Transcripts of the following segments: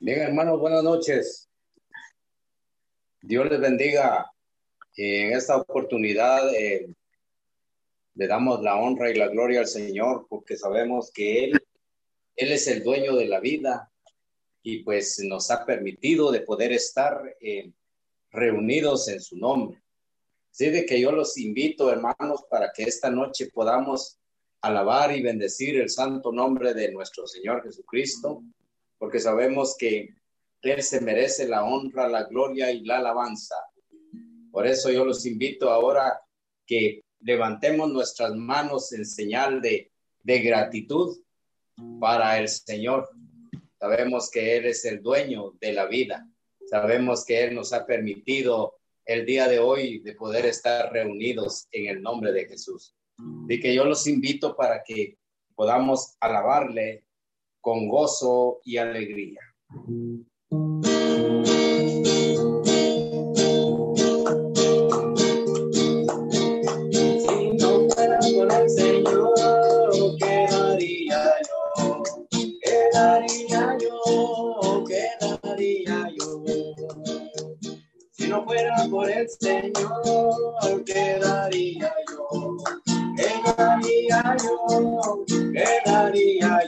Bien, hermanos, buenas noches. Dios les bendiga. En esta oportunidad eh, le damos la honra y la gloria al Señor porque sabemos que Él, es el dueño de la vida y pues nos ha permitido de poder estar eh, reunidos en su nombre. Así de que yo los invito, hermanos, para que esta noche podamos alabar y bendecir el santo nombre de nuestro Señor Jesucristo porque sabemos que Él se merece la honra, la gloria y la alabanza. Por eso yo los invito ahora que levantemos nuestras manos en señal de, de gratitud para el Señor. Sabemos que Él es el dueño de la vida. Sabemos que Él nos ha permitido el día de hoy de poder estar reunidos en el nombre de Jesús. Y que yo los invito para que podamos alabarle con gozo y alegría. Si no fuera por el Señor, quedaría yo, quedaría yo, quedaría yo.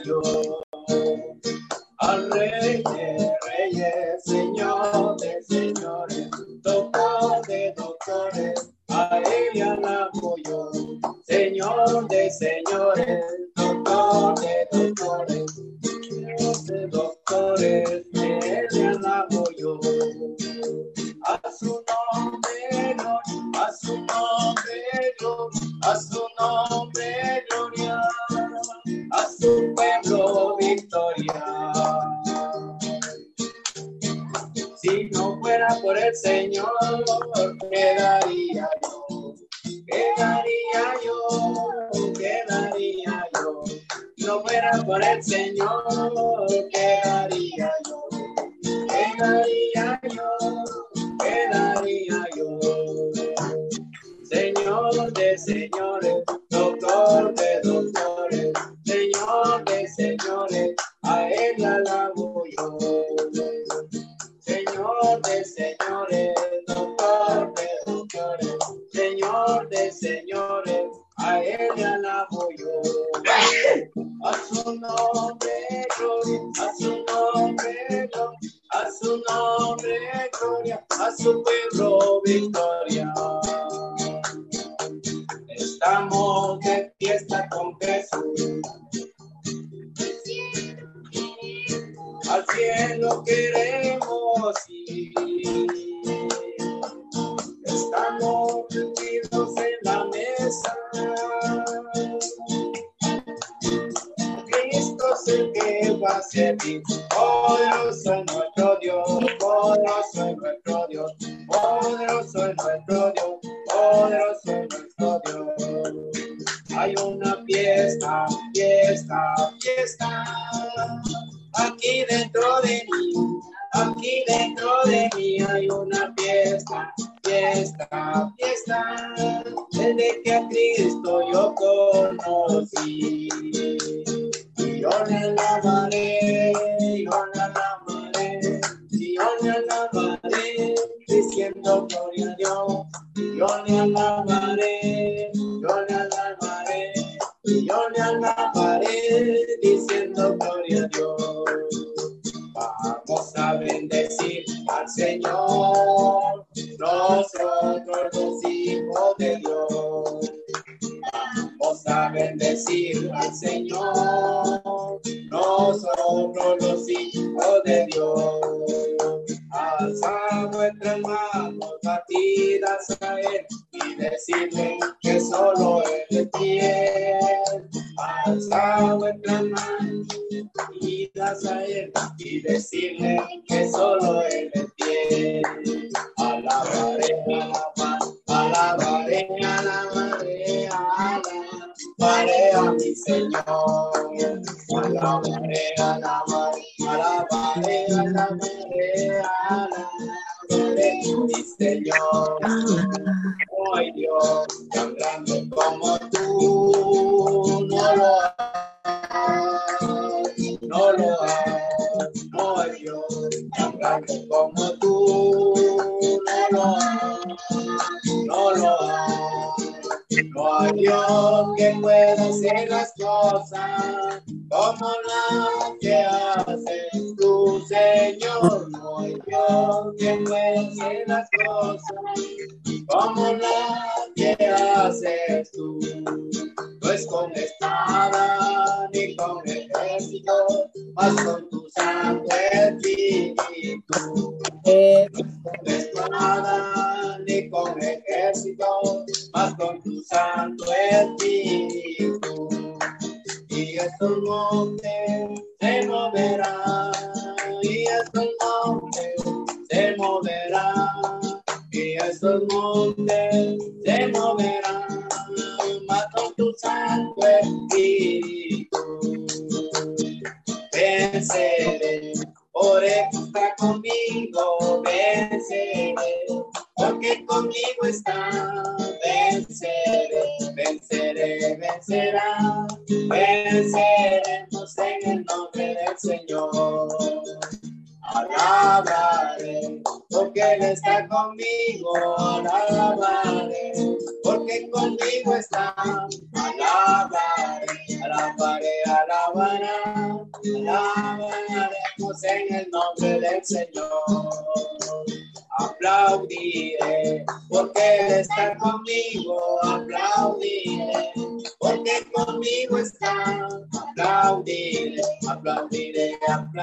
Yo, yo, yo al rey de reyes, señor de señores, doctor de doctores, a él le alabo yo, señor de señores, Señor, yo le alabaré, diciendo tu santo espíritu. Venceré, por está conmigo, venceré, porque conmigo está,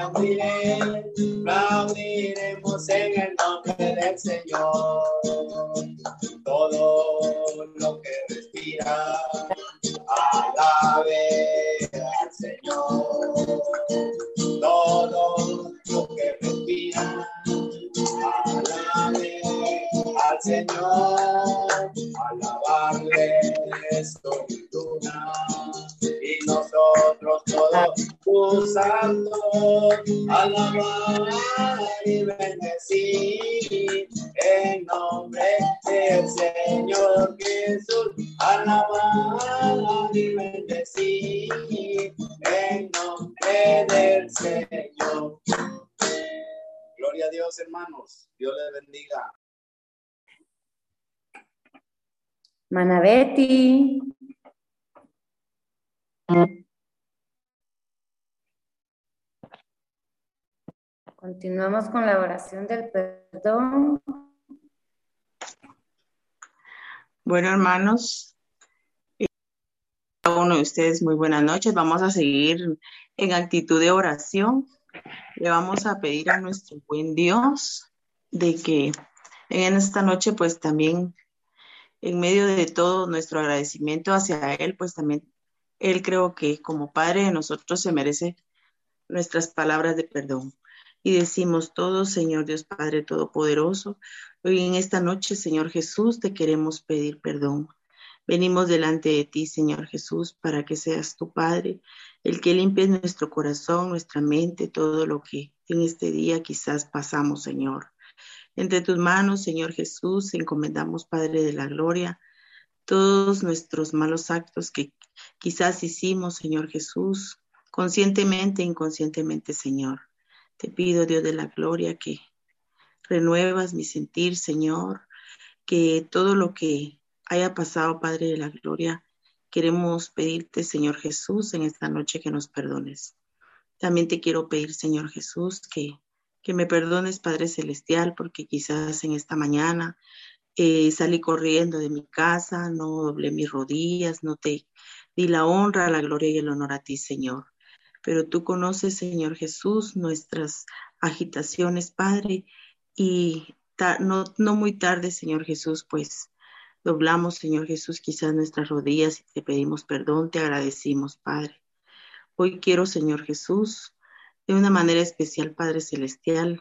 aplaudiré, aplaudiremos en el nombre del Señor. Todo lo que respira, alabe al Señor. Todo lo que respira, alabe al Señor, alabarle es fortuna y nosotros todos tus Manabeti. Continuamos con la oración del perdón. Bueno, hermanos, cada uno de ustedes, muy buenas noches. Vamos a seguir en actitud de oración. Le vamos a pedir a nuestro buen Dios de que en esta noche, pues también, en medio de todo nuestro agradecimiento hacia Él, pues también Él creo que como Padre de nosotros se merece nuestras palabras de perdón. Y decimos todo, Señor Dios Padre Todopoderoso, hoy en esta noche, Señor Jesús, te queremos pedir perdón. Venimos delante de ti, Señor Jesús, para que seas tu Padre, el que limpie nuestro corazón, nuestra mente, todo lo que en este día quizás pasamos, Señor. Entre tus manos, Señor Jesús, encomendamos, Padre de la Gloria, todos nuestros malos actos que quizás hicimos, Señor Jesús, conscientemente e inconscientemente, Señor. Te pido, Dios de la Gloria, que renuevas mi sentir, Señor, que todo lo que haya pasado, Padre de la Gloria, queremos pedirte, Señor Jesús, en esta noche que nos perdones. También te quiero pedir, Señor Jesús, que, que me perdones, Padre Celestial, porque quizás en esta mañana eh, salí corriendo de mi casa, no doblé mis rodillas, no te di la honra, la gloria y el honor a ti, Señor. Pero tú conoces, Señor Jesús, nuestras agitaciones, Padre, y no, no muy tarde, Señor Jesús, pues doblamos, Señor Jesús, quizás nuestras rodillas y te pedimos perdón, te agradecimos, Padre. Hoy quiero, Señor Jesús, de una manera especial, Padre Celestial,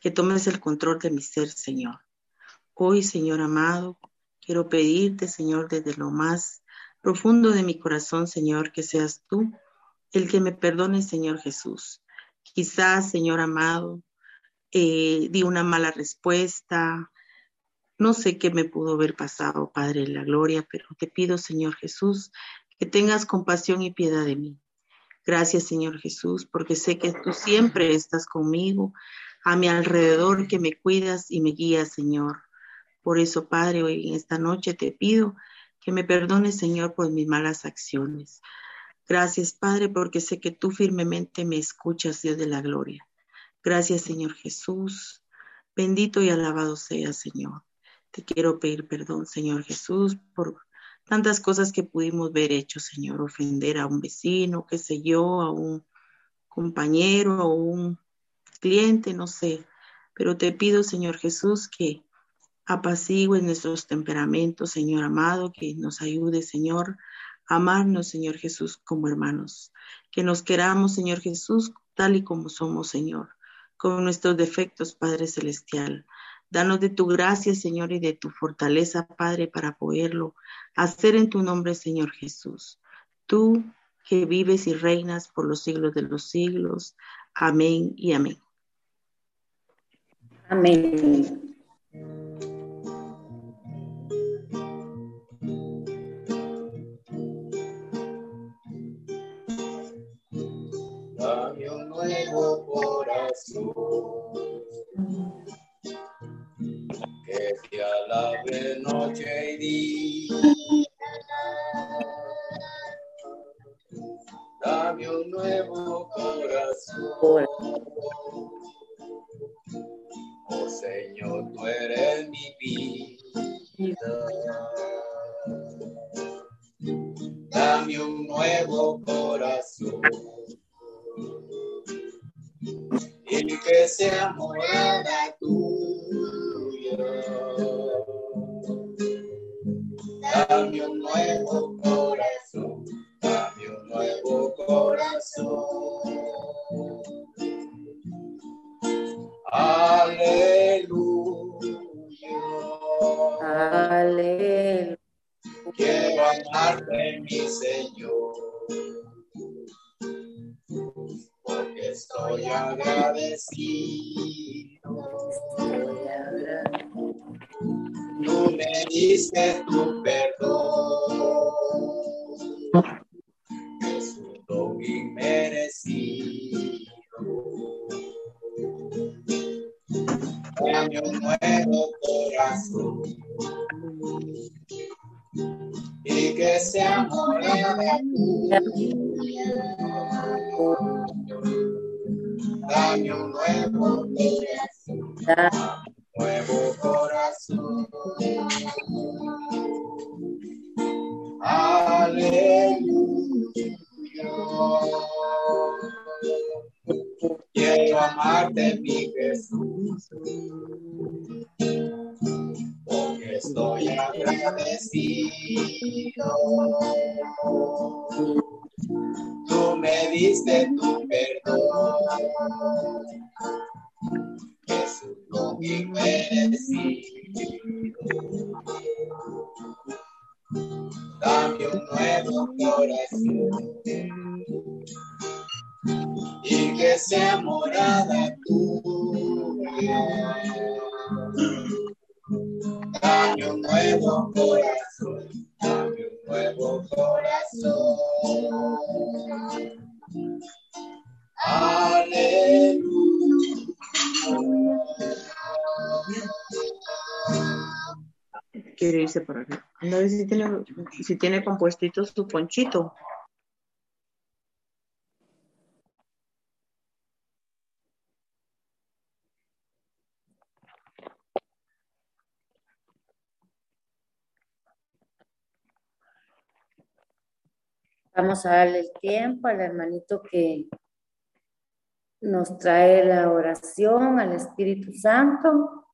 que tomes el control de mi ser, Señor. Hoy, Señor amado, quiero pedirte, Señor, desde lo más profundo de mi corazón, Señor, que seas tú el que me perdone, Señor Jesús. Quizás, Señor amado, eh, di una mala respuesta. No sé qué me pudo haber pasado, Padre de la Gloria, pero te pido, Señor Jesús, que tengas compasión y piedad de mí. Gracias, Señor Jesús, porque sé que tú siempre estás conmigo, a mi alrededor, que me cuidas y me guías, Señor. Por eso, Padre, hoy en esta noche te pido que me perdones, Señor, por mis malas acciones. Gracias, Padre, porque sé que tú firmemente me escuchas, Dios de la gloria. Gracias, Señor Jesús. Bendito y alabado sea, Señor. Te quiero pedir perdón, Señor Jesús, por tantas cosas que pudimos ver hecho, Señor. Ofender a un vecino, qué sé yo, a un compañero, a un cliente, no sé. Pero te pido, Señor Jesús, que apacigüe nuestros temperamentos, Señor amado, que nos ayude, Señor, a amarnos, Señor Jesús, como hermanos. Que nos queramos, Señor Jesús, tal y como somos, Señor con nuestros defectos, Padre Celestial. Danos de tu gracia, Señor, y de tu fortaleza, Padre, para poderlo hacer en tu nombre, Señor Jesús. Tú que vives y reinas por los siglos de los siglos. Amén y amén. Amén. Te alabe noche y día. Dame un nuevo corazón. Oh Señor, tú eres mi vida. Dame un nuevo corazón y que sea morada tuya. Dame un nuevo corazón, dame un nuevo corazón. Diste tu perdón. Jesús lo inmerecido. Dame un nuevo corazón y que sea morada tuya. Dame un nuevo corazón, dame un nuevo corazón. Quiere irse por aquí. A ver si tiene, si tiene compuestito su ponchito. Vamos a darle el tiempo al hermanito que nos trae la oración al Espíritu Santo.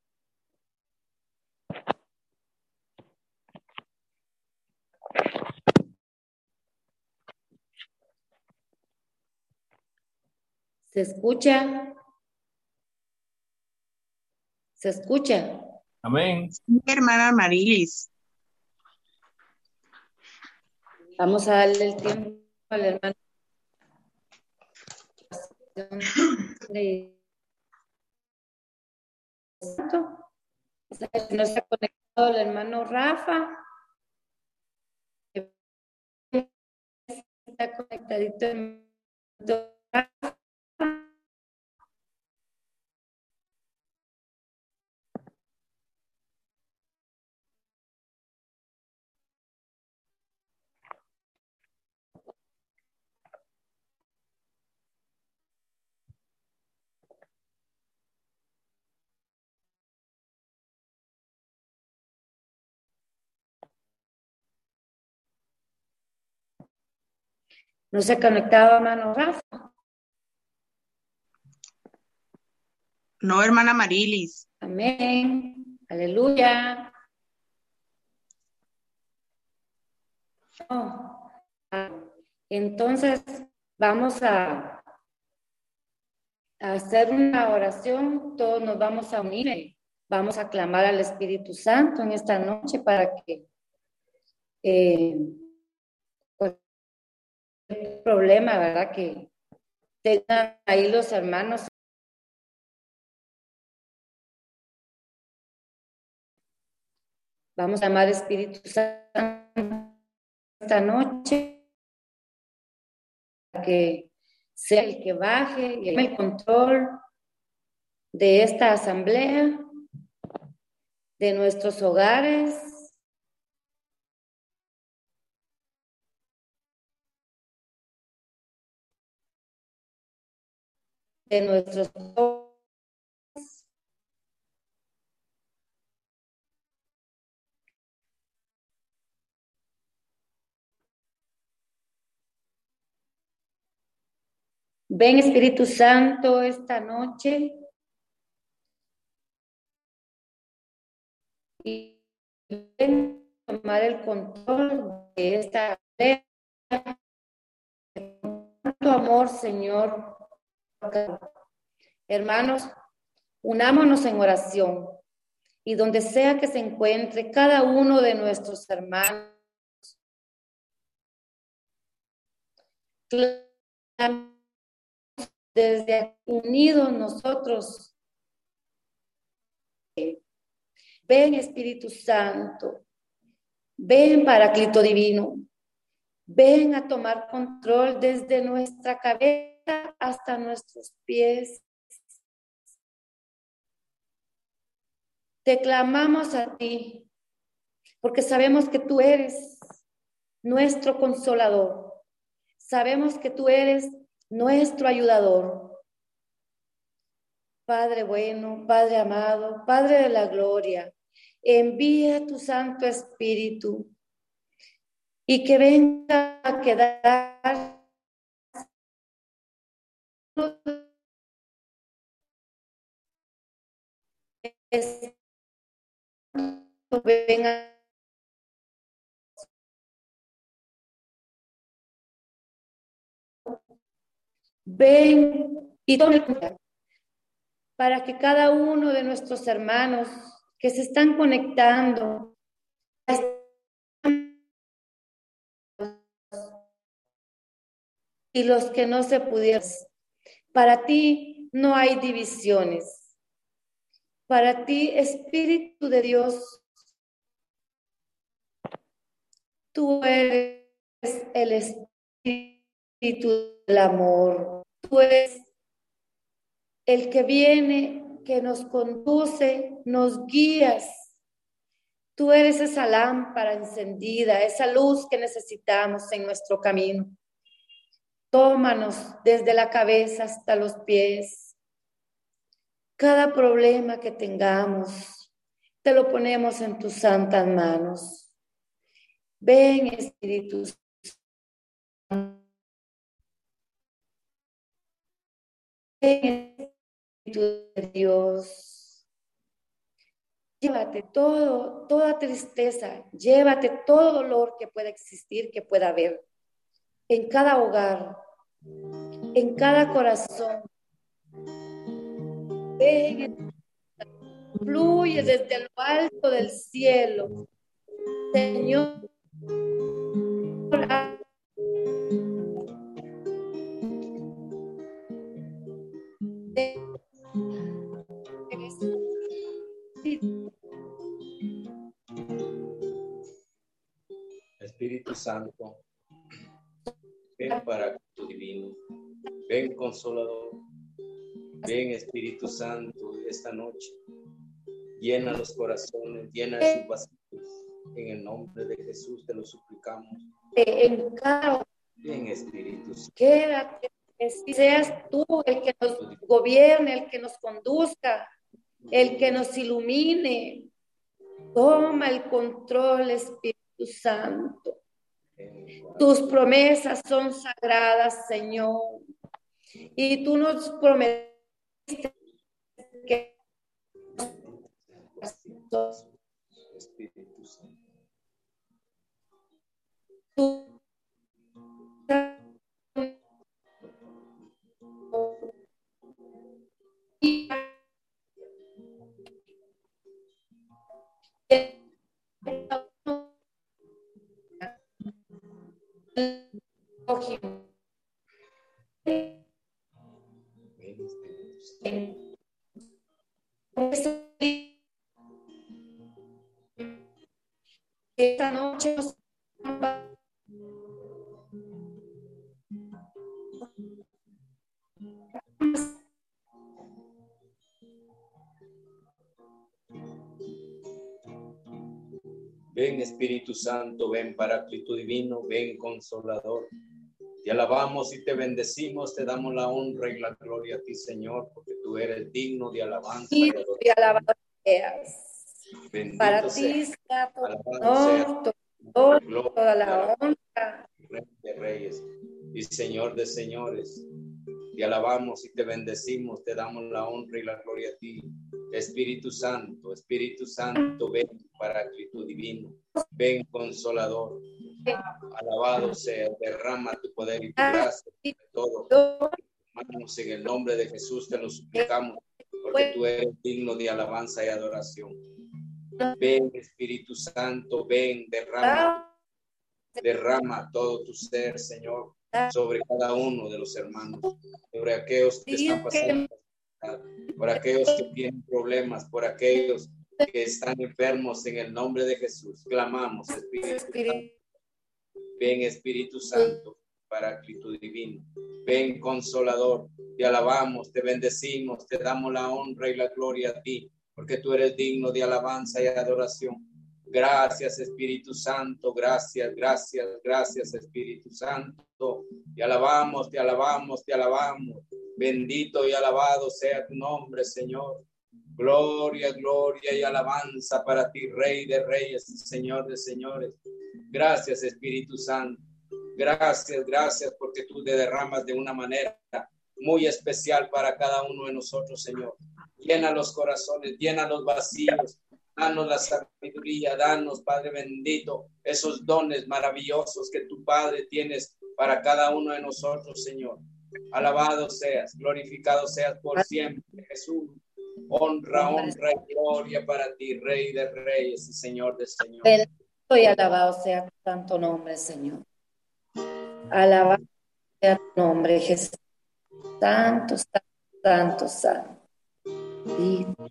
¿Se escucha? ¿Se escucha? Amén. Mi hermana Marilis. Vamos a darle el tiempo al hermano. No está conectado el hermano Rafa. Está conectadito No se conectaba, hermano Rafa. No, hermana Marilis. Amén. Aleluya. Entonces, vamos a, a hacer una oración. Todos nos vamos a unir. Vamos a clamar al Espíritu Santo en esta noche para que eh, problema, ¿verdad? Que tengan ahí los hermanos. Vamos a llamar Espíritu Santo esta noche que sea el que baje y el control de esta asamblea, de nuestros hogares, de nuestros Ven Espíritu Santo esta noche. Y ven tomar el control de esta tu amor, Señor, Hermanos, unámonos en oración y donde sea que se encuentre cada uno de nuestros hermanos, desde unidos nosotros. Ven Espíritu Santo, ven Paráclito Divino, ven a tomar control desde nuestra cabeza hasta nuestros pies. Te clamamos a ti, porque sabemos que tú eres nuestro consolador. Sabemos que tú eres nuestro ayudador. Padre bueno, Padre amado, Padre de la gloria, envía tu Santo Espíritu y que venga a quedar ven y tome para que cada uno de nuestros hermanos que se están conectando y los que no se pudieron para ti no hay divisiones. Para ti, Espíritu de Dios, tú eres el Espíritu del amor. Tú eres el que viene, que nos conduce, nos guías. Tú eres esa lámpara encendida, esa luz que necesitamos en nuestro camino. Tómanos desde la cabeza hasta los pies. Cada problema que tengamos, te lo ponemos en tus santas manos. Ven, Espíritu Ven, Espíritu de Dios. Llévate todo, toda tristeza, llévate todo dolor que pueda existir, que pueda haber en cada hogar, en cada corazón. Fluye desde lo alto del cielo. Señor, esta noche. Llena los corazones, llena sus vacíos. En el nombre de Jesús te lo suplicamos. En cada Ven Espíritu. Quédate, que seas tú el que nos gobierne, el que nos conduzca, el que nos ilumine. Toma el control, Espíritu Santo. Tus promesas son sagradas, Señor. Y tú nos prometiste que todos. Espírito Santo. Espírito Santo. Esta noche Ven Espíritu Santo, ven Paráclito Divino, ven Consolador. Te alabamos y te bendecimos, te damos la honra y la gloria a ti, Señor, porque tú eres digno de alabanza. Y de alabanza Para ti, Santo, toda la honra. Rey de reyes y Señor de señores. Te alabamos y te bendecimos, te damos la honra y la gloria a ti. Espíritu Santo, Espíritu Santo, ven Paráclito Divino, ven Consolador. Alabado sea, derrama tu poder y tu gracia todo. Hermanos, en el nombre de Jesús te lo suplicamos, porque tú eres digno de alabanza y adoración. Ven, Espíritu Santo, ven, derrama, derrama todo tu ser, Señor sobre cada uno de los hermanos, sobre aquellos que están pasando, por aquellos que tienen problemas, por aquellos que están enfermos en el nombre de Jesús. Clamamos, Espíritu Santo. Ven, Espíritu Santo, Paráclito Divino. Ven, Consolador. Te alabamos, te bendecimos, te damos la honra y la gloria a ti, porque tú eres digno de alabanza y adoración. Gracias Espíritu Santo, gracias, gracias, gracias Espíritu Santo. Te alabamos, te alabamos, te alabamos. Bendito y alabado sea tu nombre, Señor. Gloria, gloria y alabanza para ti, Rey de Reyes Señor de Señores. Gracias Espíritu Santo. Gracias, gracias porque tú te derramas de una manera muy especial para cada uno de nosotros, Señor. Llena los corazones, llena los vacíos, Danos la sabiduría, danos, Padre bendito, esos dones maravillosos que tu Padre tienes para cada uno de nosotros, Señor. Alabado seas, glorificado seas por siempre, Jesús. Honra, honra y gloria para ti, Rey de Reyes y Señor de Señores. y alabado sea tu santo nombre, Señor. Alabado sea tu nombre, Jesús. Santo, santo, santo, santo. En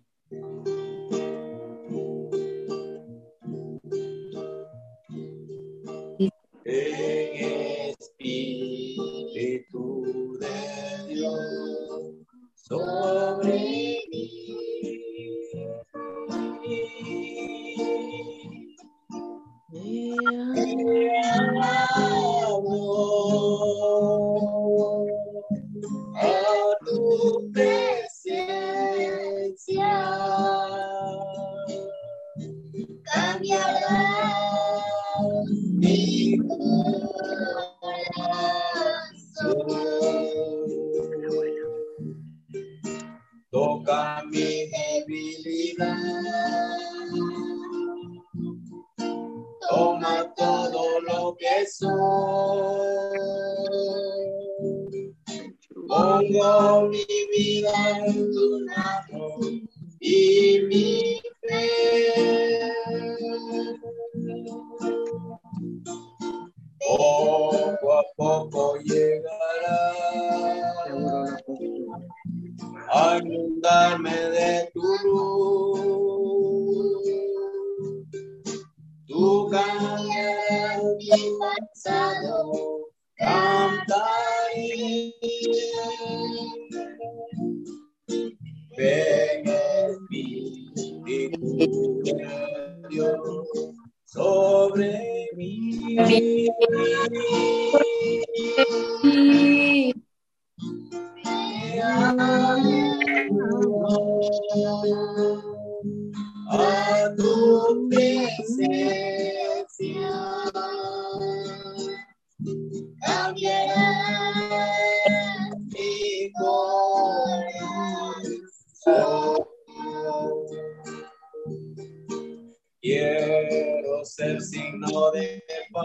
Ser signo de paz.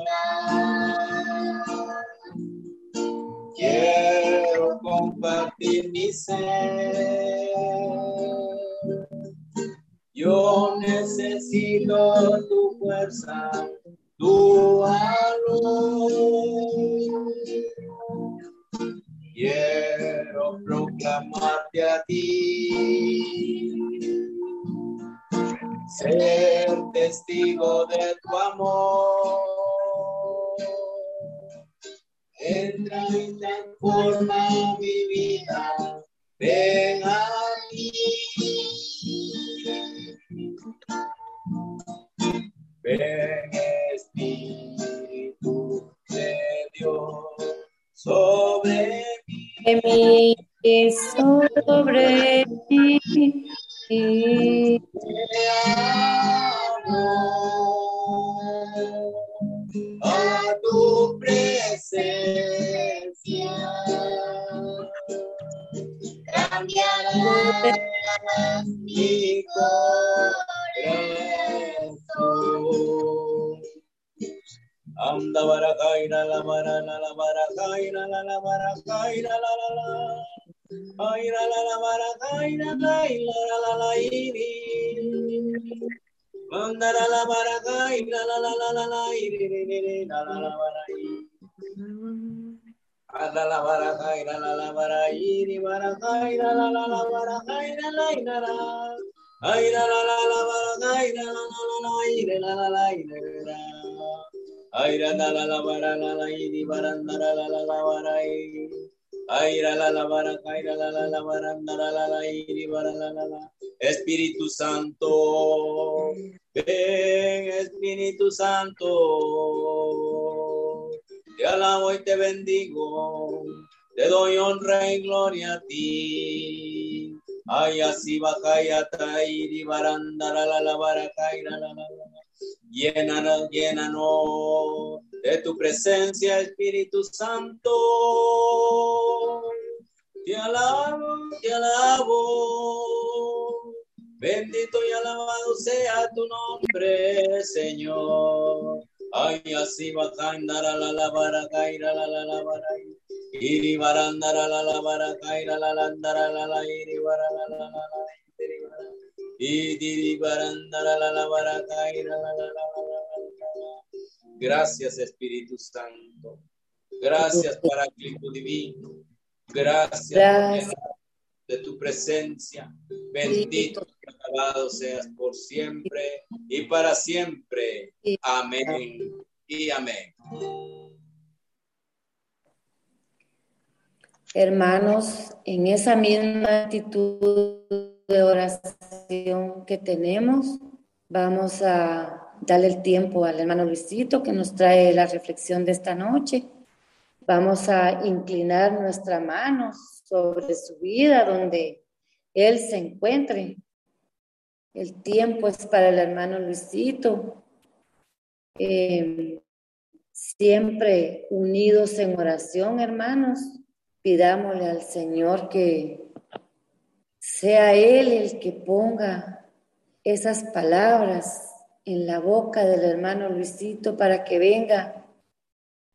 Quiero compartir mi ser. Yo necesito Ay la la la la barakaina la la la la la la la la. La la la la la barandara la la la iri. Aira la la bara kaira la la la barandara la la iri bara la la la. Espíritu Santo, ven Espíritu Santo. Te alabo y te bendigo, te doy honra y gloria a ti. Ay, así baja y atairi barandara la la bara kaira la la la. Llénanos, llénanos de tu presencia, Espíritu Santo. Te alabo, te alabo. Bendito y alabado sea tu nombre, Señor. Ay, así bajandara la la bara caira la la la bara. Iri barandara la la bara caira la la andara la la iri bara la la la la. iri bara. Gracias Espíritu Santo. Gracias Paráclito Divino. Gracias, Gracias. de tu presencia. Bendito alabado seas por siempre y para siempre. Amén y amén. Hermanos, en esa misma actitud de oración que tenemos, vamos a darle el tiempo al hermano Luisito que nos trae la reflexión de esta noche. Vamos a inclinar nuestra mano sobre su vida donde él se encuentre. El tiempo es para el hermano Luisito. Eh, siempre unidos en oración, hermanos. Pidámosle al Señor que sea Él el que ponga esas palabras en la boca del hermano Luisito para que venga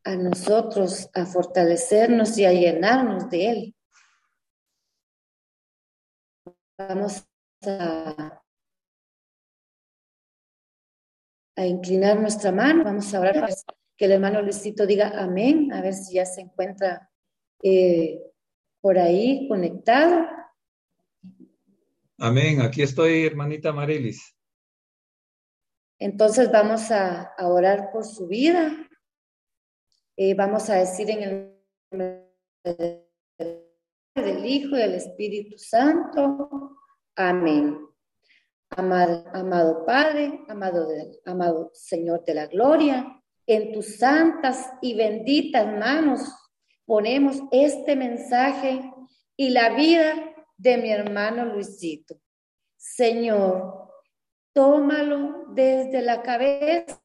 a nosotros a fortalecernos y a llenarnos de Él. Vamos a, a inclinar nuestra mano, vamos a orar que el hermano Luisito diga amén, a ver si ya se encuentra eh, por ahí conectado. Amén. Aquí estoy, hermanita Marilis. Entonces vamos a, a orar por su vida. Eh, vamos a decir en el nombre del Hijo y del Espíritu Santo. Amén. Amado, Padre, amado, amado Señor de la Gloria, en tus santas y benditas manos ponemos este mensaje y la vida de mi hermano Luisito. Señor, tómalo desde la cabeza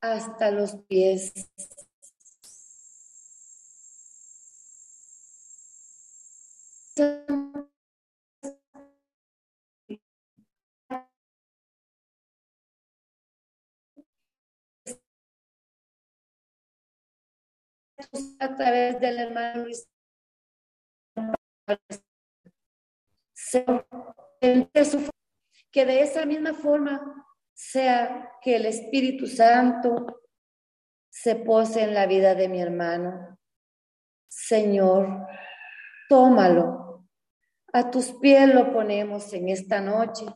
hasta los pies. A través del hermano Luis que de esa misma forma sea que el Espíritu Santo se pose en la vida de mi hermano. Señor, tómalo. A tus pies lo ponemos en esta noche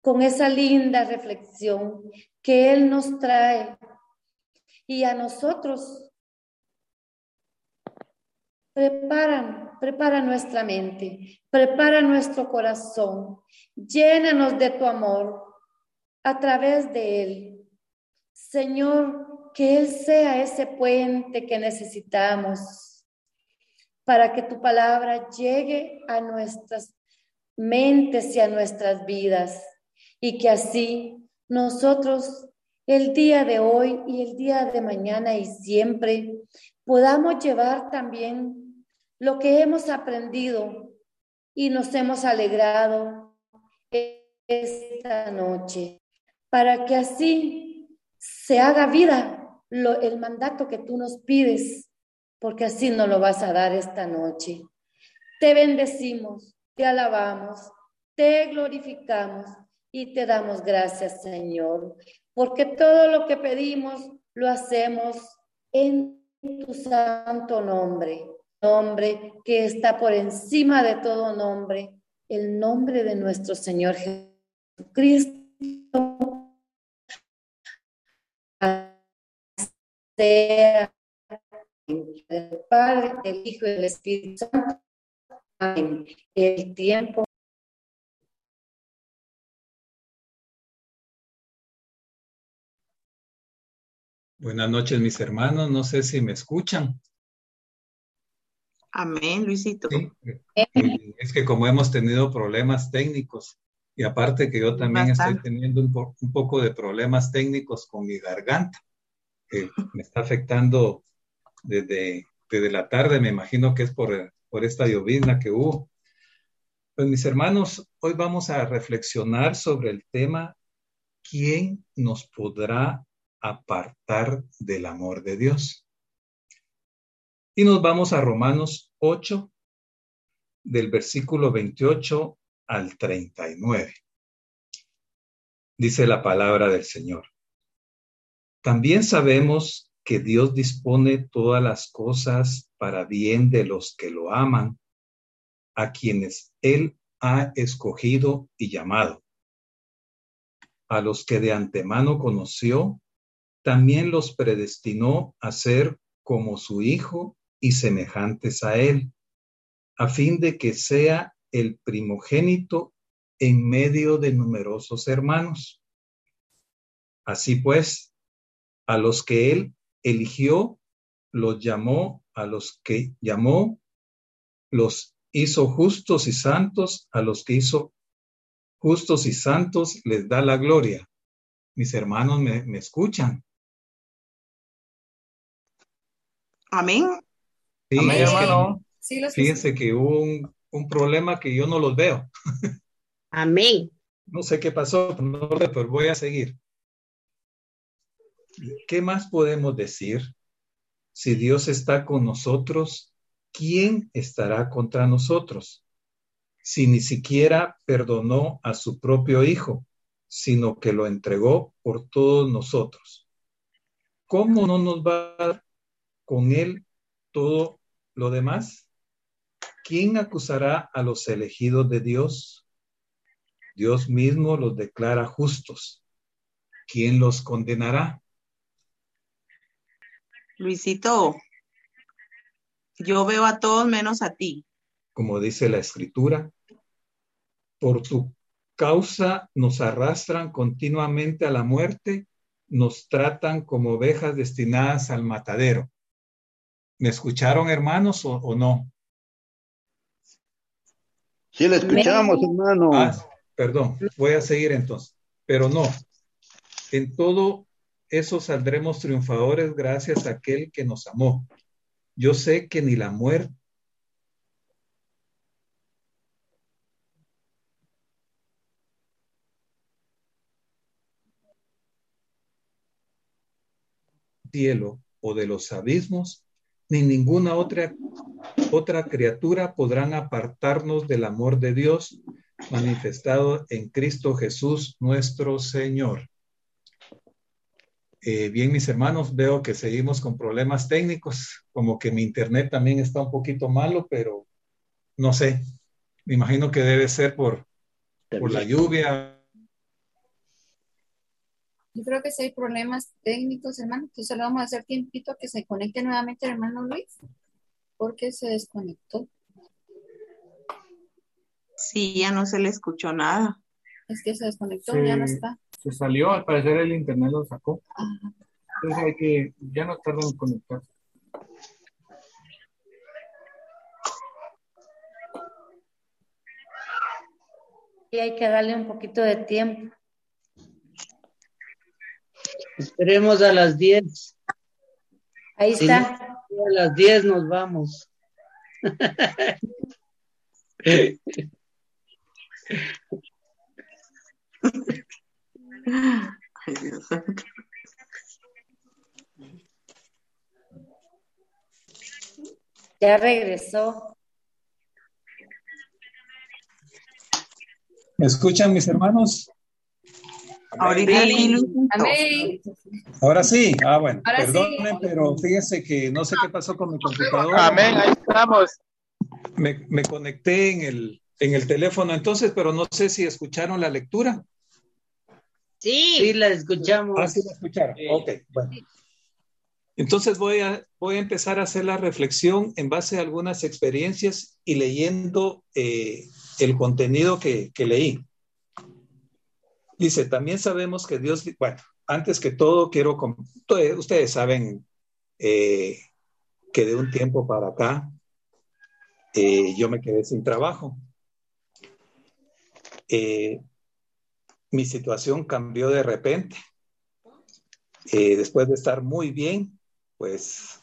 con esa linda reflexión que Él nos trae y a nosotros Prepara, prepara nuestra mente, prepara nuestro corazón, llénanos de tu amor a través de Él. Señor, que Él sea ese puente que necesitamos para que tu palabra llegue a nuestras mentes y a nuestras vidas y que así nosotros el día de hoy y el día de mañana y siempre podamos llevar también lo que hemos aprendido y nos hemos alegrado esta noche, para que así se haga vida el mandato que tú nos pides, porque así nos lo vas a dar esta noche. Te bendecimos, te alabamos, te glorificamos y te damos gracias, Señor, porque todo lo que pedimos lo hacemos en tu santo nombre, nombre que está por encima de todo nombre, el nombre de nuestro Señor Jesucristo. El Padre, el Hijo y el Espíritu Santo. Amén. El tiempo Buenas noches, mis hermanos. No sé si me escuchan. Amén, Luisito. Es que como hemos tenido problemas técnicos y aparte que yo también estoy teniendo un, poco de problemas técnicos con mi garganta, que me está afectando desde, desde la tarde, me imagino que es por, por esta llovizna que hubo. Pues mis hermanos, hoy vamos a reflexionar sobre el tema ¿quién nos podrá apartar del amor de Dios. Y nos vamos a Romanos 8, del versículo 28 al 39. Dice la palabra del Señor. También sabemos que Dios dispone todas las cosas para bien de los que lo aman, a quienes Él ha escogido y llamado. A los que de antemano conoció, también los predestinó a ser como su Hijo y semejantes a Él, a fin de que sea el primogénito en medio de numerosos hermanos. Así pues, a los que Él eligió, los llamó, a los que llamó, los hizo justos y santos, a los que hizo justos y santos les da la gloria. Mis hermanos me, me escuchan. Amén. Sí, hermano. fíjense que hubo un, problema que yo no los veo. Amén. No sé qué pasó, pero voy a seguir. ¿Qué más podemos decir? Si Dios está con nosotros, ¿quién estará contra nosotros? Si ni siquiera perdonó a su propio Hijo, sino que lo entregó por todos nosotros. ¿Cómo no nos va a con él todo lo demás? ¿Quién acusará a los elegidos de Dios? Dios mismo los declara justos. ¿Quién los condenará? Luisito, yo veo a todos menos a ti. Como dice la escritura, por tu causa nos arrastran continuamente a la muerte, nos tratan como ovejas destinadas al matadero. ¿Me escucharon, hermanos, o, no? Sí, le escuchamos, hermano. Ah, perdón, voy a seguir entonces. Pero no, en todo eso saldremos triunfadores gracias a aquel que nos amó. Yo sé que ni la muerte cielo o de los abismos, ni ninguna otra, otra criatura podrán apartarnos del amor de Dios manifestado en Cristo Jesús nuestro Señor. Eh, bien, mis hermanos, veo que seguimos con problemas técnicos, como que mi internet también está un poquito malo, pero no sé, me imagino que debe ser por, por la lluvia yo creo que si hay problemas técnicos, hermano, entonces le vamos a hacer tiempito a que se conecte nuevamente el hermano Luis, porque se desconectó. Sí, ya no se le escuchó nada. Es que se desconectó, ya no está. Se salió, al parecer el internet lo sacó. Entonces hay que, ya no tarda en conectarse. Y hay que darle un poquito de tiempo. Esperemos a las 10. Ahí está. a las 10 nos vamos. Ya regresó. ¿Me escuchan mis hermanos? Ahorita Ahora sí. Ah, bueno. Perdónenme, pero fíjense que no sé qué pasó con mi computadora. Amén, ahí estamos. Me, me, conecté en el, en el teléfono entonces, pero no sé si escucharon la lectura. Sí, sí la escuchamos. Ah, sí la escucharon. Ok, bueno. Entonces voy a, voy a empezar a hacer la reflexión en base a algunas experiencias y leyendo eh, el contenido que, que leí. Dice, también sabemos que Dios, bueno, antes que todo quiero, ustedes saben eh, que de un tiempo para acá eh, yo me quedé sin trabajo. Eh, mi situación cambió de repente. después de estar muy bien, pues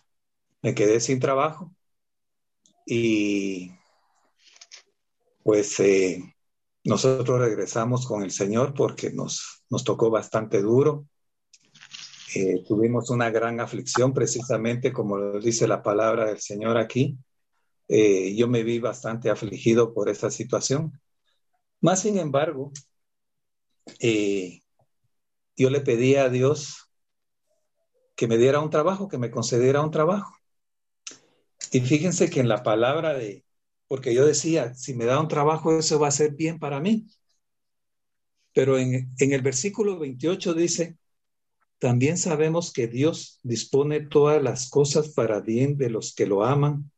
me quedé sin trabajo y pues nosotros regresamos con el Señor porque nos, nos tocó bastante duro. Eh, tuvimos una gran aflicción, precisamente como lo dice la palabra del Señor aquí. Eh, yo me vi bastante afligido por esta situación. Más sin embargo, eh, yo le pedí a Dios que me diera un trabajo, que me concediera un trabajo. Y fíjense que en la palabra de, porque yo decía, si me da un trabajo, eso va a ser bien para mí. Pero en, el versículo 28 dice, también sabemos que Dios dispone todas las cosas para bien de los que lo aman,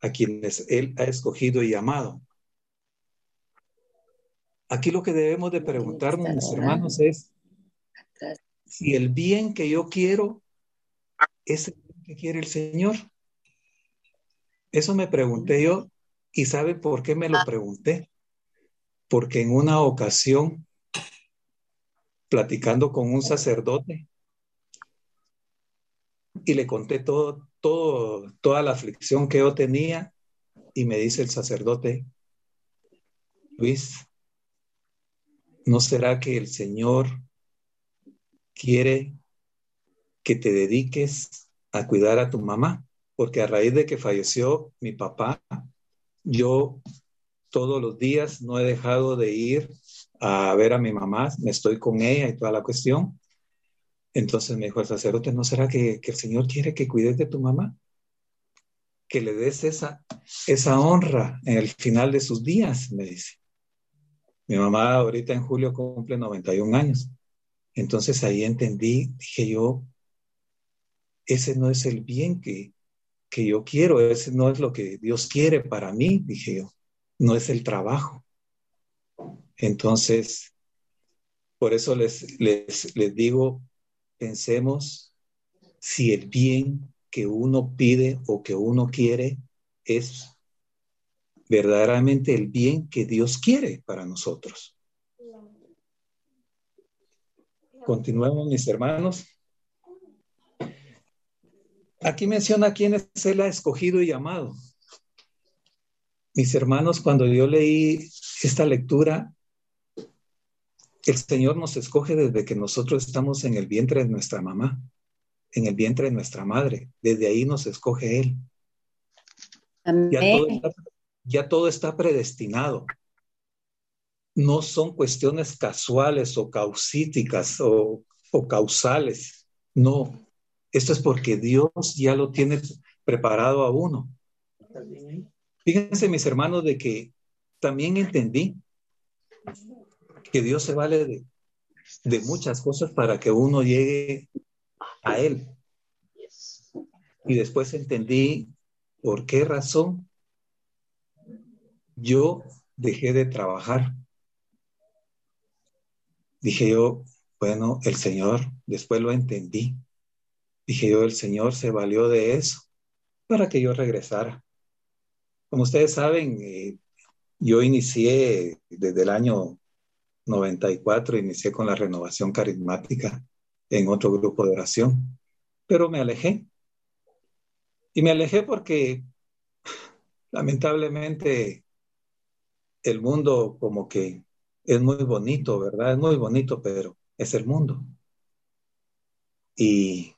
a quienes Él ha escogido y amado. Aquí lo que debemos de preguntarnos, mis hermanos, es si el bien que yo quiero es el bien que quiere el Señor. Eso me pregunté yo ¿Y sabe por qué me lo pregunté? Porque en una ocasión, platicando con un sacerdote, y le conté todo, todo, toda la aflicción que yo tenía, y me dice el sacerdote, Luis, ¿no será que el Señor quiere que te dediques a cuidar a tu mamá? Porque a raíz de que falleció mi papá, yo todos los días no he dejado de ir a ver a mi mamá, me estoy con ella y toda la cuestión. Entonces me dijo el sacerdote, ¿no será que, el Señor quiere que cuides de tu mamá? Que le des esa, esa honra en el final de sus días, me dice. Mi mamá ahorita en julio cumple 91 años. Entonces ahí entendí, dije yo, ese no es el bien que, que yo quiero, ese no es lo que Dios quiere para mí, dije yo, no es el trabajo. Entonces, por eso les, les, les digo, pensemos si el bien que uno pide o que uno quiere es verdaderamente el bien que Dios quiere para nosotros. Continuemos, mis hermanos. Aquí menciona quién es Él ha escogido y llamado. Mis hermanos, cuando yo leí esta lectura, el Señor nos escoge desde que nosotros estamos en el vientre de nuestra mamá, en el vientre de nuestra madre. Desde ahí nos escoge Él. Ya todo, está, ya todo está predestinado. No son cuestiones casuales o causíticas o, o causales. No, esto es porque Dios ya lo tiene preparado a uno. Fíjense, mis hermanos, de que también entendí que Dios se vale de, de muchas cosas para que uno llegue a Él. Y después entendí por qué razón yo dejé de trabajar. Dije yo, bueno, el Señor, después lo entendí. Dije yo, el Señor se valió de eso para que yo regresara. Como ustedes saben, eh, yo inicié desde el año 94, inicié con la renovación carismática en otro grupo de oración, pero me alejé. Y me alejé porque lamentablemente el mundo como que es muy bonito, ¿verdad? Es muy bonito, pero es el mundo. Y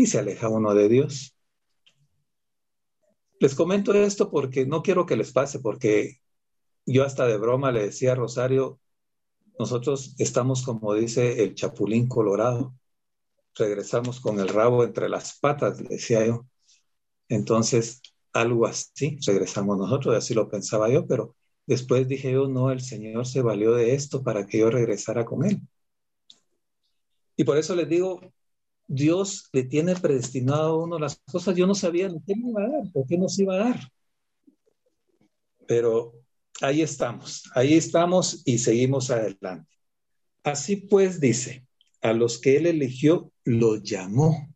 y se aleja uno de Dios. Les comento esto porque no quiero que les pase, porque yo hasta de broma le decía a Rosario, nosotros estamos como dice el chapulín colorado, regresamos con el rabo entre las patas, decía yo. Entonces, algo así, regresamos nosotros, así lo pensaba yo, pero después dije yo, no, el Señor se valió de esto para que yo regresara con Él. Y por eso les digo, Dios le tiene predestinado a uno las cosas. Yo no sabía ni qué me iba a dar, por qué nos iba a dar. Pero ahí estamos, ahí estamos y seguimos adelante. Así pues dice, a los que él eligió, los llamó.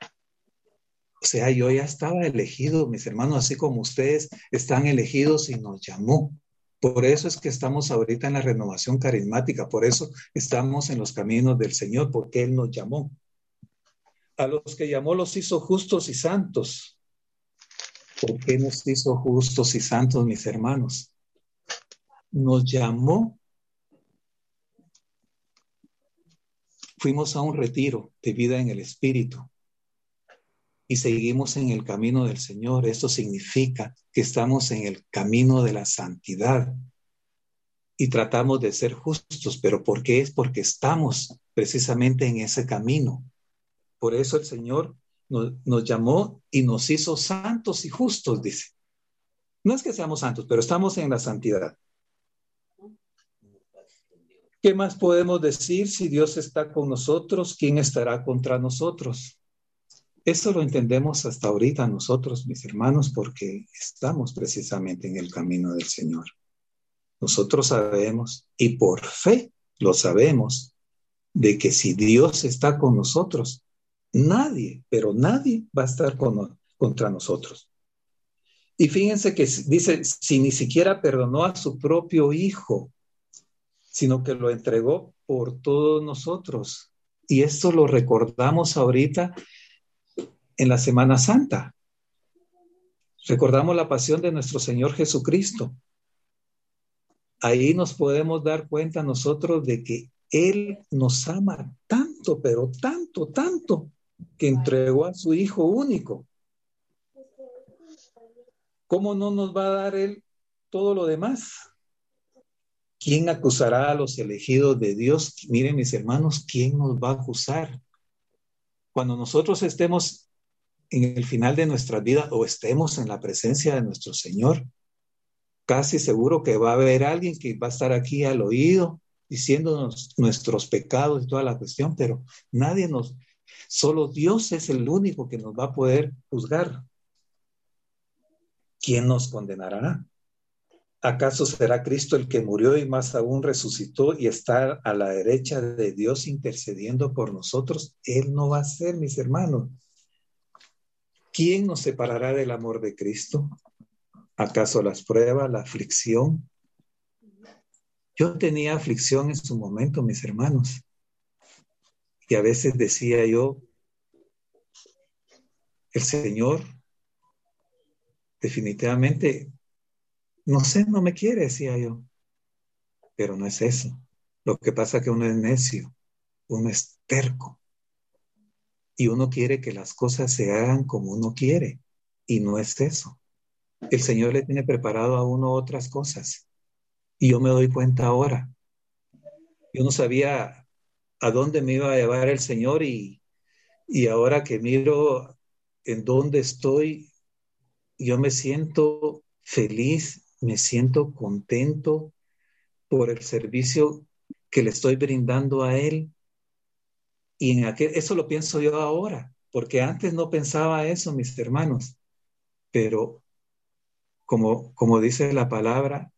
O sea, yo ya estaba elegido, mis hermanos, así como ustedes están elegidos y nos llamó. Por eso es que estamos ahorita en la renovación carismática, por eso estamos en los caminos del Señor, porque Él nos llamó a los que llamó los hizo justos y santos. ¿Por qué nos hizo justos y santos, mis hermanos? Nos llamó. Fuimos a un retiro de vida en el Espíritu y seguimos en el camino del Señor. Esto significa que estamos en el camino de la santidad y tratamos de ser justos, pero ¿por qué? Es porque estamos precisamente en ese camino. Por eso el Señor nos, llamó y nos hizo santos y justos, dice. No es que seamos santos, pero estamos en la santidad. ¿Qué más podemos decir si Dios está con nosotros? ¿Quién estará contra nosotros? Eso lo entendemos hasta ahorita nosotros, mis hermanos, porque estamos precisamente en el camino del Señor. Nosotros sabemos, y por fe lo sabemos, de que si Dios está con nosotros, Nadie, pero nadie va a estar contra nosotros. Y fíjense que dice, si ni siquiera perdonó a su propio hijo, sino que lo entregó por todos nosotros. Y esto lo recordamos ahorita en la Semana Santa. Recordamos la pasión de nuestro Señor Jesucristo. Ahí nos podemos dar cuenta nosotros de que Él nos ama tanto, pero tanto, tanto, que entregó a su Hijo único. ¿Cómo no nos va a dar Él todo lo demás? ¿Quién acusará a los elegidos de Dios? Miren mis hermanos, ¿quién nos va a acusar? Cuando nosotros estemos en el final de nuestra vida o estemos en la presencia de nuestro Señor, casi seguro que va a haber alguien que va a estar aquí al oído diciéndonos nuestros pecados y toda la cuestión, pero nadie nos, Solo Dios es el único que nos va a poder juzgar. ¿Quién nos condenará? ¿Acaso será Cristo el que murió y más aún resucitó y está a la derecha de Dios intercediendo por nosotros? Él no va a ser, mis hermanos. ¿Quién nos separará del amor de Cristo? ¿Acaso las pruebas, la aflicción? Yo tenía aflicción en su momento, mis hermanos. Y a veces decía yo, el Señor definitivamente no sé, no me quiere, decía yo. Pero no es eso. Lo que pasa es que uno es necio, uno es terco. Y uno quiere que las cosas se hagan como uno quiere. Y no es eso. El Señor le tiene preparado a uno otras cosas. Y yo me doy cuenta ahora. Yo no sabía a dónde me iba a llevar el Señor y, y ahora que miro en dónde estoy, yo me siento feliz me siento contento por el servicio que le estoy brindando a Él. Y en aquel, eso lo pienso yo ahora, porque antes no pensaba eso, mis hermanos. Pero como, como dice la palabra,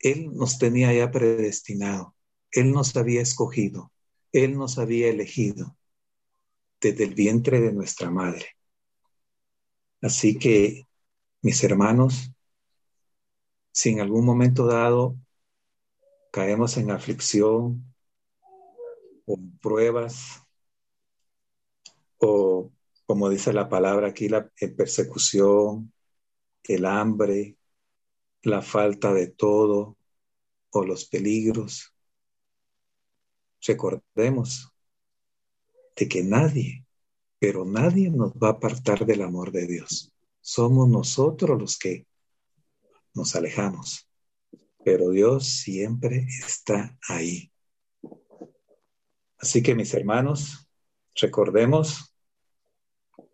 Él nos tenía ya predestinado, Él nos había escogido, Él nos había elegido desde el vientre de nuestra madre. Así que mis hermanos, si en algún momento dado caemos en aflicción o pruebas, o como dice la palabra aquí, la persecución, el hambre, la falta de todo o los peligros, recordemos de que nadie, pero nadie nos va a apartar del amor de Dios somos nosotros los que nos alejamos, pero Dios siempre está ahí. Así que mis hermanos, recordemos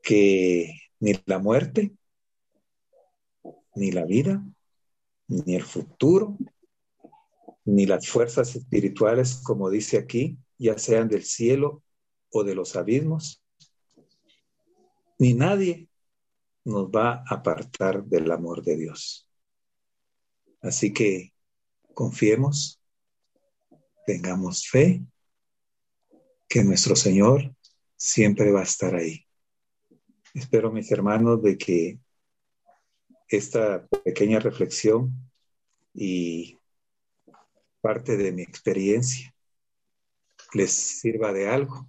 que ni la muerte, ni la vida, ni el futuro, ni las fuerzas espirituales, como dice aquí, ya sean del cielo o de los abismos, ni nadie nos va a apartar del amor de Dios. Así que confiemos, tengamos fe, que nuestro Señor siempre va a estar ahí. Espero, mis hermanos, de que esta pequeña reflexión y parte de mi experiencia les sirva de algo,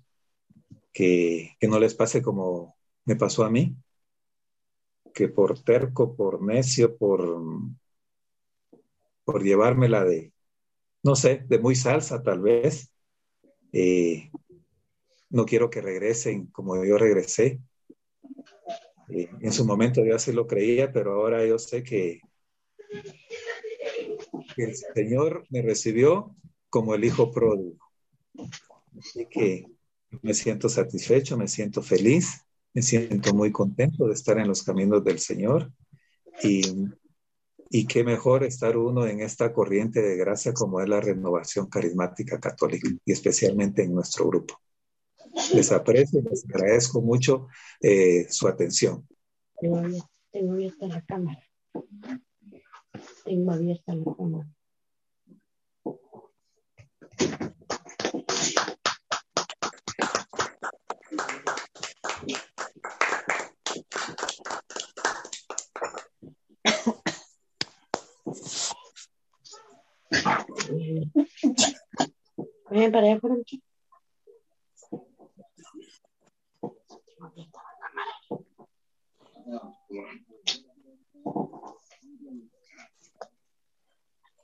que, que no les pase como me pasó a mí, que por terco, por necio, por, por llevármela de, no sé, de muy salsa tal vez, eh, no quiero que regresen como yo regresé. Eh, en su momento yo así lo creía, pero ahora yo sé que, que el Señor me recibió como el hijo pródigo. Así que me siento satisfecho, me siento feliz me siento muy contento de estar en los caminos del Señor y, y qué mejor estar uno en esta corriente de gracia como es la renovación carismática católica y especialmente en nuestro grupo. Les aprecio y les agradezco mucho eh, su atención. Tengo abierta la cámara. Tengo abierta la cámara.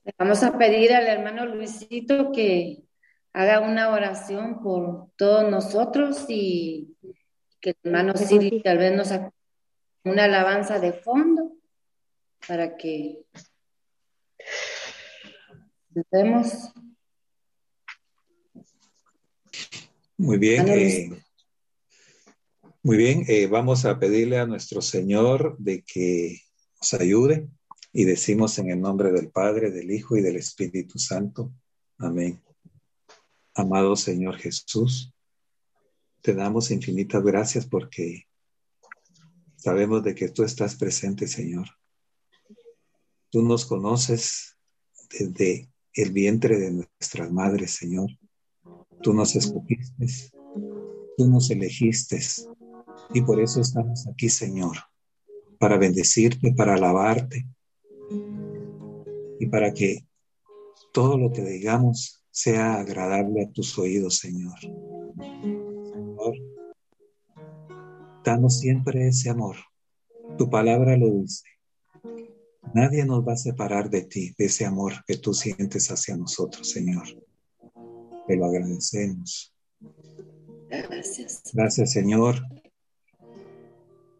Le vamos a pedir al hermano Luisito que haga una oración por todos nosotros y que el hermano Siri tal vez nos haga una alabanza de fondo para que vemos. Muy bien. Eh, muy bien, eh, vamos a pedirle a nuestro Señor de que nos ayude y decimos en el nombre del Padre, del Hijo y del Espíritu Santo. Amén. Amado Señor Jesús, te damos infinitas gracias porque sabemos de que tú estás presente, Señor. Tú nos conoces desde el vientre de nuestras madres, Señor. Tú nos escogiste, tú nos elegiste y por eso estamos aquí, Señor, para bendecirte, para alabarte y para que todo lo que digamos sea agradable a tus oídos, Señor. Señor, danos siempre ese amor. Tu palabra lo dice. Nadie nos va a separar de ti, de ese amor que tú sientes hacia nosotros, Señor. Te lo agradecemos. Gracias. Gracias, Señor.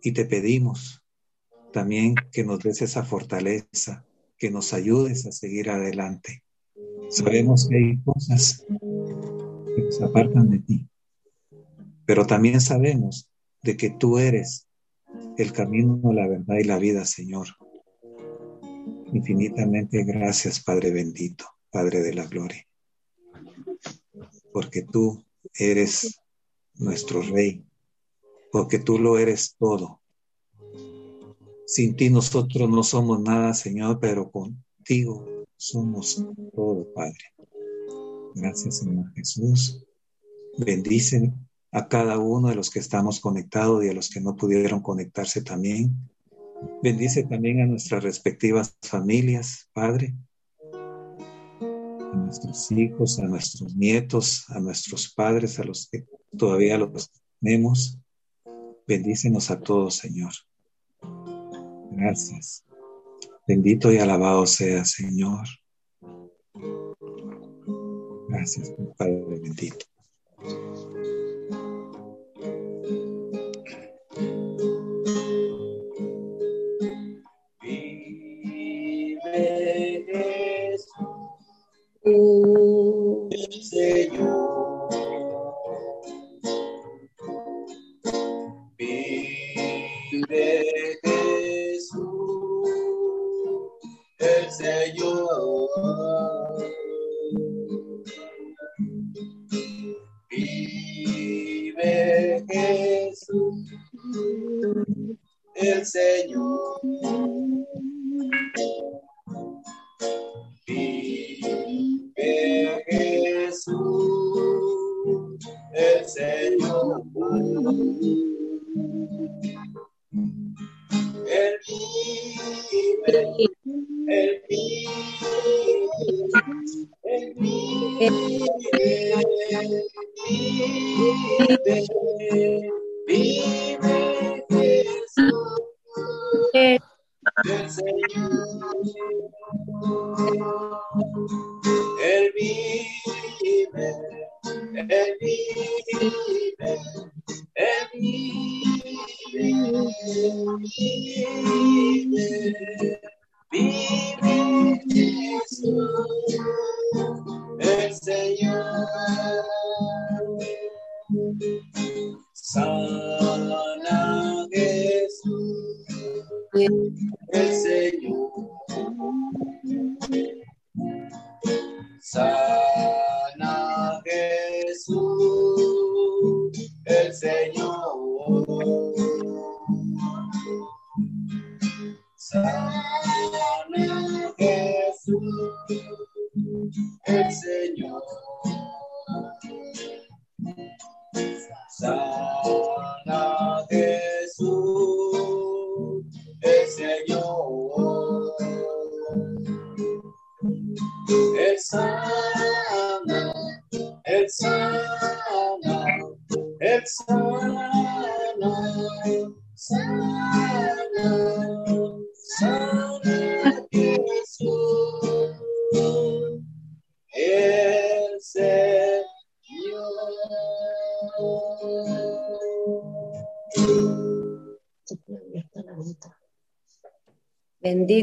Y te pedimos también que nos des esa fortaleza, que nos ayudes a seguir adelante. Sabemos que hay cosas que nos apartan de ti, pero también sabemos de que tú eres el camino, la verdad y la vida, Señor. Infinitamente gracias, Padre bendito, Padre de la gloria, porque tú eres nuestro Rey, porque tú lo eres todo. Sin ti nosotros no somos nada, Señor, pero contigo somos todo, Padre. Gracias, Señor Jesús. Bendice a cada uno de los que estamos conectados y a los que no pudieron conectarse también. Bendice también a nuestras respectivas familias, Padre, a nuestros hijos, a nuestros nietos, a nuestros padres, a los que todavía los tenemos. Bendícenos a todos, Señor. Gracias. Bendito y alabado sea, Señor. Gracias, Padre bendito. Él vive, Él vive, Él vive, vive,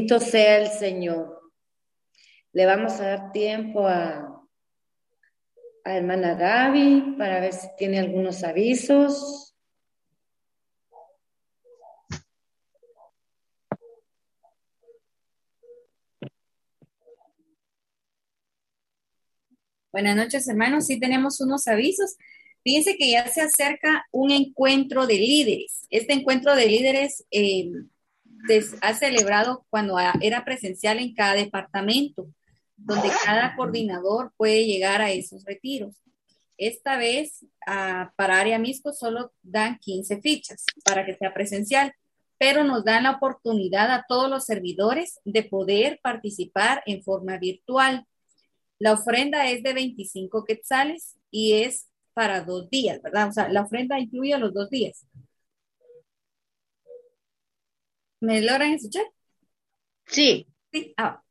Sea el Señor. Le vamos a dar tiempo a, hermana Gaby para ver si tiene algunos avisos. Buenas noches, hermanos. Sí tenemos unos avisos. Fíjense que ya se acerca un encuentro de líderes. Este encuentro de líderes eh, ha celebrado cuando era presencial en cada departamento, donde cada coordinador puede llegar a esos retiros. Esta vez, para área Misco solo dan 15 fichas para que sea presencial, pero nos dan la oportunidad a todos los servidores de poder participar en forma virtual. La ofrenda es de 25 quetzales y es para dos días, ¿verdad? O sea, la ofrenda incluye los dos días. ¿Me logran escuchar? Sí. Sí. Ah.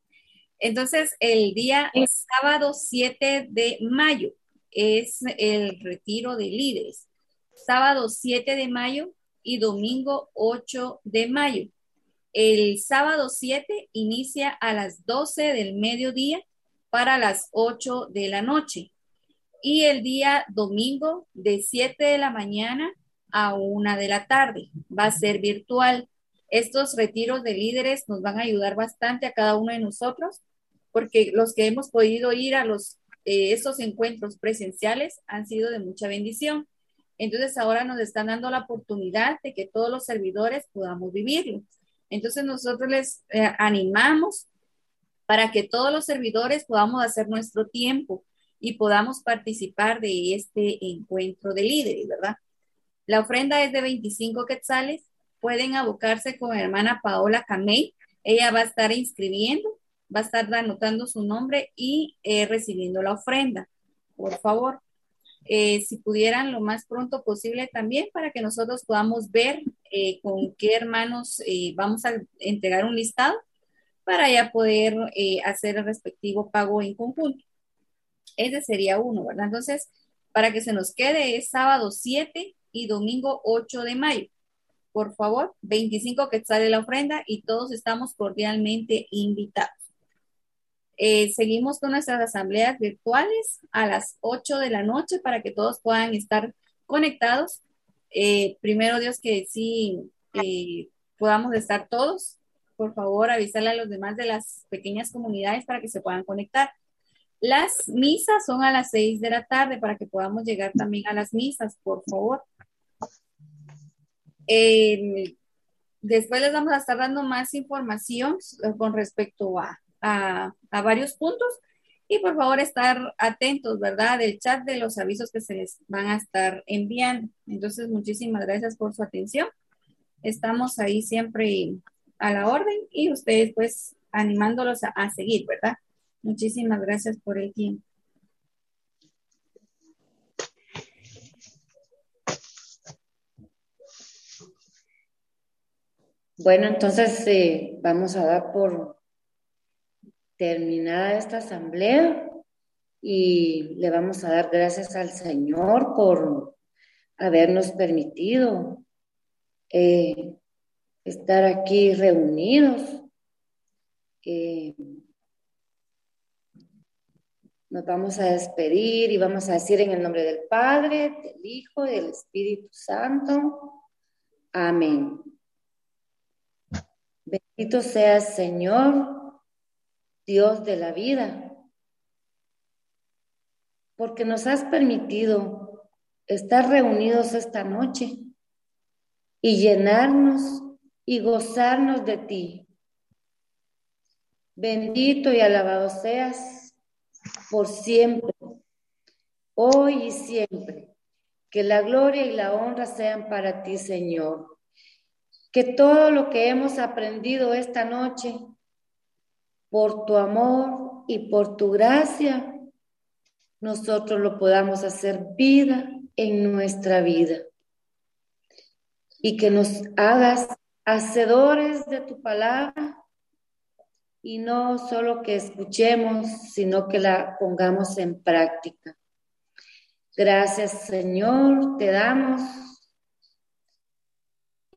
Entonces, el día sábado 7 de mayo es el retiro de líderes. Sábado 7 de mayo y domingo 8 de mayo. El sábado 7 inicia a las 12 del mediodía para las 8 de la noche. Y el día domingo de 7 de la mañana a 1 de la tarde. Va a ser virtual. Estos retiros de líderes nos van a ayudar bastante a cada uno de nosotros porque los que hemos podido ir a los eh, estos encuentros presenciales han sido de mucha bendición. Entonces ahora nos están dando la oportunidad de que todos los servidores podamos vivirlo. Entonces nosotros les eh, animamos para que todos los servidores podamos hacer nuestro tiempo y podamos participar de este encuentro de líderes, ¿verdad? La ofrenda es de 25 quetzales. Pueden abocarse con hermana Paola Camey. Ella va a estar inscribiendo, va a estar anotando su nombre y eh, recibiendo la ofrenda. Por favor, eh, si pudieran lo más pronto posible también para que nosotros podamos ver eh, con qué hermanos vamos a entregar un listado para ya poder hacer el respectivo pago en conjunto. Ese sería uno, ¿verdad? Entonces, para que se nos quede es sábado 7 y domingo 8 de mayo. Por favor, 25 que sale la ofrenda y todos estamos cordialmente invitados. Eh, seguimos con nuestras asambleas virtuales a las 8 de la noche para que todos puedan estar conectados. Eh, primero Dios que sí eh, podamos estar todos. Por favor, avisarle a los demás de las pequeñas comunidades para que se puedan conectar. Las misas son a las 6 de la tarde para que podamos llegar también a las misas, por favor. Después les vamos a estar dando más información con respecto a, a, varios puntos y por favor estar atentos, ¿verdad? Del chat de los avisos que se les van a estar enviando. Entonces, muchísimas gracias por su atención. Estamos ahí siempre a la orden y ustedes pues animándolos a, seguir, ¿verdad? Muchísimas gracias por el tiempo. Bueno, entonces eh, vamos a dar por terminada esta asamblea y le vamos a dar gracias al Señor por habernos permitido eh, estar aquí reunidos. Eh, nos vamos a despedir y vamos a decir en el nombre del Padre, del Hijo y del Espíritu Santo. Amén. Bendito sea el Señor Dios de la vida, porque nos has permitido estar reunidos esta noche y llenarnos y gozarnos de ti. Bendito y alabado seas por siempre, hoy y siempre. Que la gloria y la honra sean para ti, Señor. Que todo lo que hemos aprendido esta noche por tu amor y por tu gracia, nosotros lo podamos hacer vida en nuestra vida. Y que nos hagas hacedores de tu palabra y no solo que escuchemos, sino que la pongamos en práctica. Gracias Señor, te damos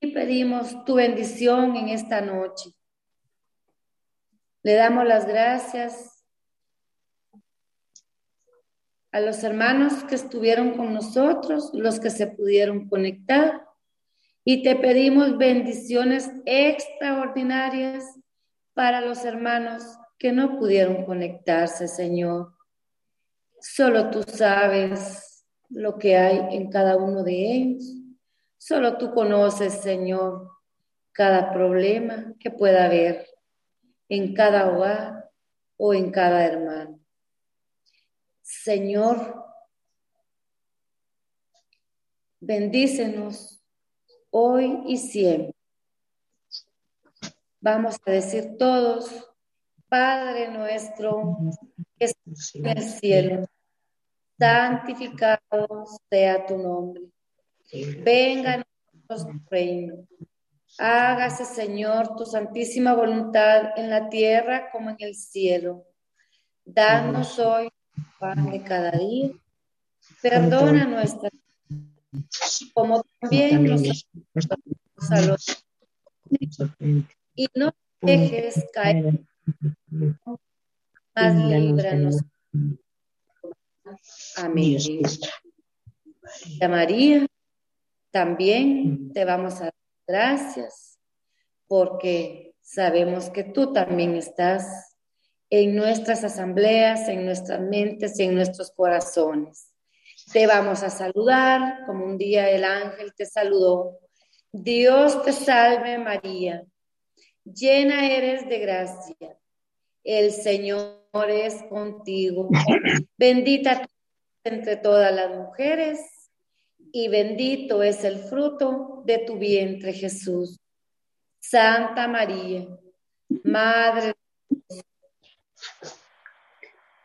y pedimos tu bendición en esta noche. Le damos las gracias a los hermanos que estuvieron con nosotros, los que se pudieron conectar, y te pedimos bendiciones extraordinarias para los hermanos que no pudieron conectarse, Señor. Solo tú sabes lo que hay en cada uno de ellos. Solo tú conoces, Señor, cada problema que pueda haber en cada hogar o en cada hermano. Señor, bendícenos hoy y siempre. Vamos a decir todos, Padre nuestro que estás en el cielo, santificado sea tu nombre. Venga a nosotros tu reino. Hágase, Señor, tu santísima voluntad en la tierra como en el cielo. Danos hoy pan de cada día. Perdona nuestras como también nosotros a los y no dejes caer, más líbranos. Amén. María, también te vamos a dar gracias porque sabemos que tú también estás en nuestras asambleas, en nuestras mentes y en nuestros corazones. Te vamos a saludar como un día el ángel te saludó. Dios te salve María, llena eres de gracia. El Señor es contigo. Bendita entre todas las mujeres y bendito es el fruto de tu vientre Jesús. Santa María, Madre de Dios,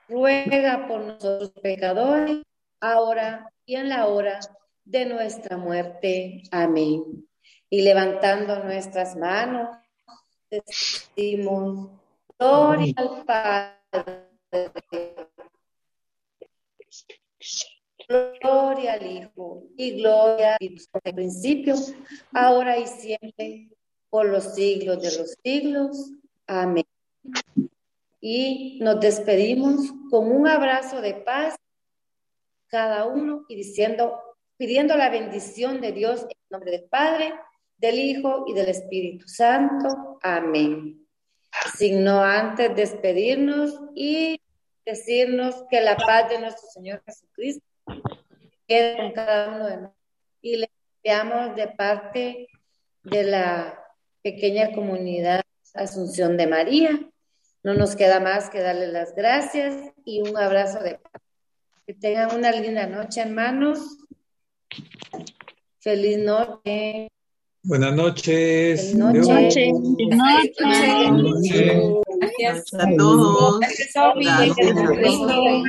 ruega por nosotros pecadores ahora y en la hora de nuestra muerte. Amén. Y levantando nuestras manos, decimos, gloria al Padre, gloria al Hijo y gloria al principio, ahora y siempre, por los siglos de los siglos. Amén. Y nos despedimos con un abrazo de paz cada uno y diciendo, pidiendo la bendición de Dios en nombre del Padre, del Hijo y del Espíritu Santo. Amén. Sin no antes despedirnos y decirnos que la paz de nuestro Señor Jesucristo quede con cada uno de nosotros. Y le enviamos de parte de la pequeña comunidad Asunción de María. No nos queda más que darle las gracias y un abrazo de paz. Que tengan una linda noche, hermanos. Feliz noche. Buenas noches. Feliz noche. Gracias a todos. Gracias a todos.